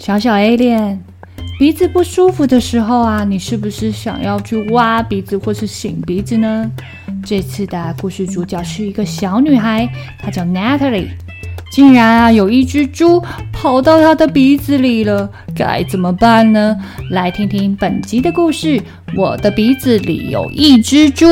小小 Alien，鼻子不舒服的时候啊，你是不是想要去挖鼻子或是擤鼻子呢？这次的故事主角是一个小女孩，她叫 Natalie。竟然啊，有一只猪跑到她的鼻子里了，该怎么办呢？来听听本集的故事。我的鼻子里有一只猪。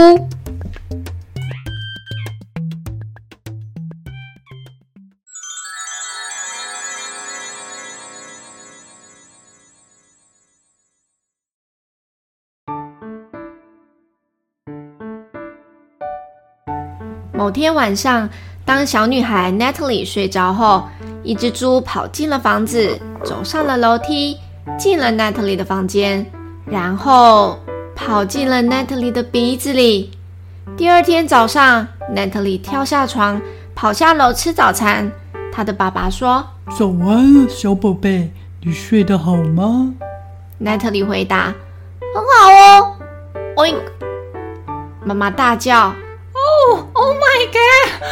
某天晚上，当小女孩 Natalie 睡着后，一只猪跑进了房子，走上了楼梯，进了 Natalie 的房间，然后跑进了 Natalie 的鼻子里。第二天早上，Natalie 跳下床，跑下楼吃早餐。她的爸爸说：“早安，小宝贝，你睡得好吗？”Natalie 回答：“很好哦。”Oink！妈妈大叫。Oh, oh my god！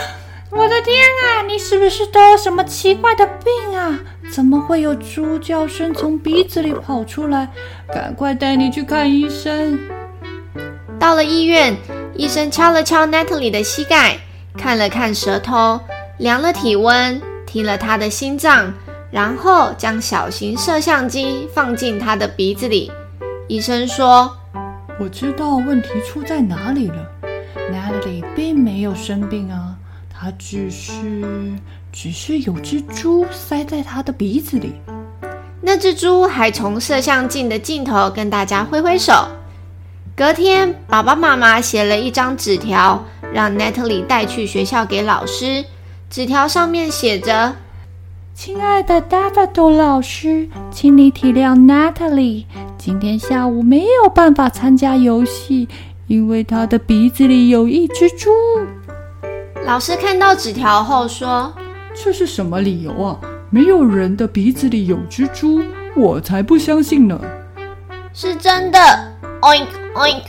我的天啊，你是不是得了什么奇怪的病啊？怎么会有猪叫声从鼻子里跑出来？赶快带你去看医生。到了医院，医生敲了敲 Natalie 的膝盖，看了看舌头，量了体温，听了她的心脏，然后将小型摄像机放进她的鼻子里。医生说：“我知道问题出在哪里了。” Natalie 并没有生病啊，她只是只是有只猪塞在她的鼻子里。那只猪还从摄像镜的镜头跟大家挥挥手。隔天，爸爸妈妈写了一张纸条，让 Natalie 带去学校给老师。纸条上面写着：“亲爱的 Daffodil 老师，请你体谅 Natalie，今天下午没有办法参加游戏。”因为他的鼻子里有一只猪。老师看到纸条后说：“这是什么理由啊？没有人的鼻子里有只猪，我才不相信呢。”是真的。Oink oink。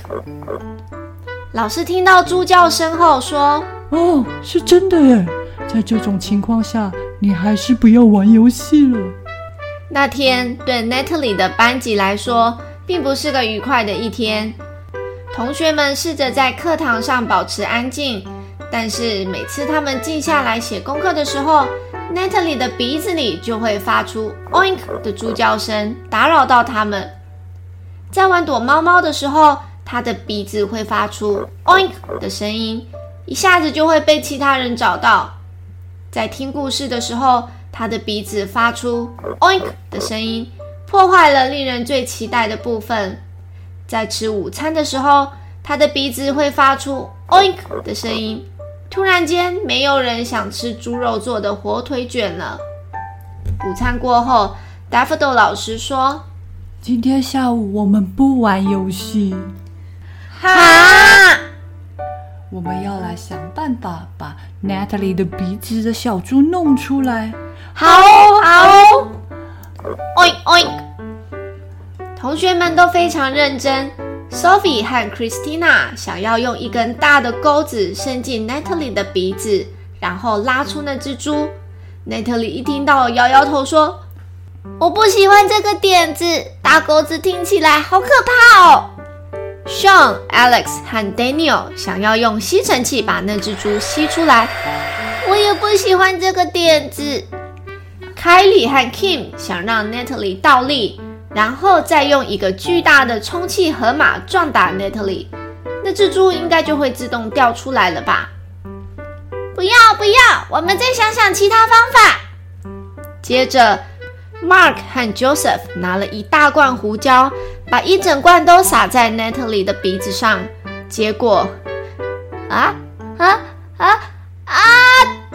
老师听到猪叫声后说：“哦，是真的耶！在这种情况下，你还是不要玩游戏了。”那天对 Natalie 的班级来说，并不是个愉快的一天。同学们试着在课堂上保持安静，但是每次他们静下来写功课的时候，Natalie 的鼻子里就会发出 “oink” 的猪叫声，打扰到他们。在玩躲猫猫的时候，他的鼻子会发出 “oink” 的声音，一下子就会被其他人找到。在听故事的时候，他的鼻子发出 “oink” 的声音，破坏了令人最期待的部分。在吃午餐的时候，他的鼻子会发出 “oink” 的声音。突然间，没有人想吃猪肉做的火腿卷了。午餐过后，Daffodil 老师说：“今天下午我们不玩游戏。”哈！我们要来想办法把 Natalie 的鼻子的小猪弄出来。好哦，好哦，oink oink。同学们都非常认真。Sophie 和 Christina 想要用一根大的钩子伸进 Natalie 的鼻子，然后拉出那只猪。Natalie 一听到，摇摇头说：“我不喜欢这个点子，大钩子听起来好可怕哦。” Sean、Alex 和 Daniel 想要用吸尘器把那只猪吸出来。我也不喜欢这个点子。Kylie 和 Kim 想让 Natalie 倒立。然后再用一个巨大的充气河马撞打 Natalie，那只猪应该就会自动掉出来了吧？不要不要，我们再想想其他方法。接着，Mark 和 Joseph 拿了一大罐胡椒，把一整罐都撒在 Natalie 的鼻子上。结果，啊啊啊啊！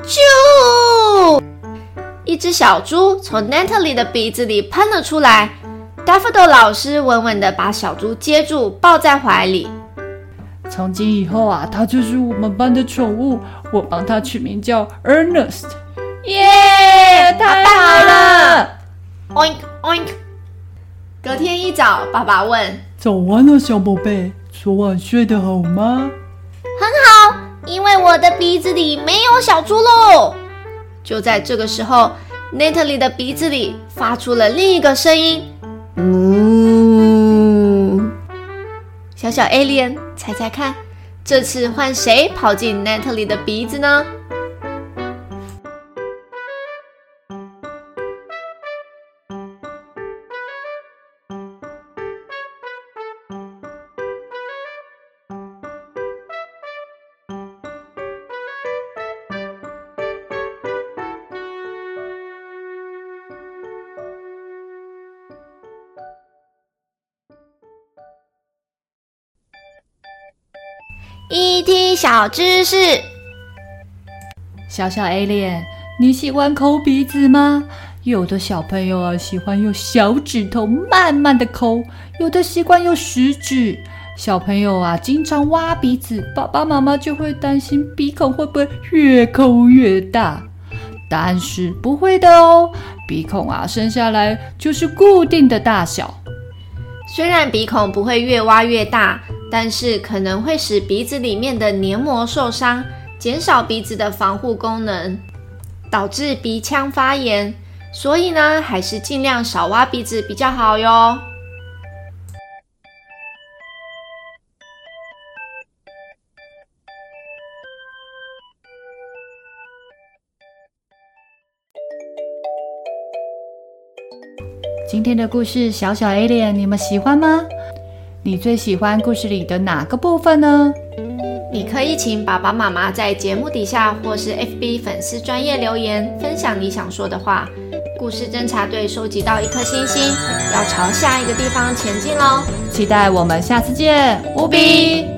啾！一只小猪从 Natalie 的鼻子里喷了出来。Daffodil 老师稳稳地把小猪接住，抱在怀里。从今以后啊，它就是我们班的宠物。我帮它取名叫 Ernest。耶，太好了！Oink oink。隔天一早，爸爸问：“早安了，小宝贝，昨晚睡得好吗？”“很好，因为我的鼻子里没有小猪喽。”就在这个时候，Natalie 的鼻子里发出了另一个声音。嗯，小小 Alien，猜猜看，这次换谁跑进 net 里的鼻子呢？？ET 小知识，小小 Alien，你喜欢抠鼻子吗？有的小朋友啊，喜欢用小指头慢慢的抠，有的习惯用食指。小朋友啊，经常挖鼻子，爸爸妈妈就会担心鼻孔会不会越抠越大。但是不会的哦，鼻孔啊，生下来就是固定的大小。虽然鼻孔不会越挖越大。但是可能会使鼻子里面的黏膜受伤，减少鼻子的防护功能，导致鼻腔发炎。所以呢，还是尽量少挖鼻子比较好哟。今天的故事，小小 Alien，你们喜欢吗？你最喜欢故事里的哪个部分呢？你可以请爸爸妈妈在节目底下或是 FB 粉丝专业留言，分享你想说的话。故事侦查队收集到一颗星星，要朝下一个地方前进喽！期待我们下次见，乌比。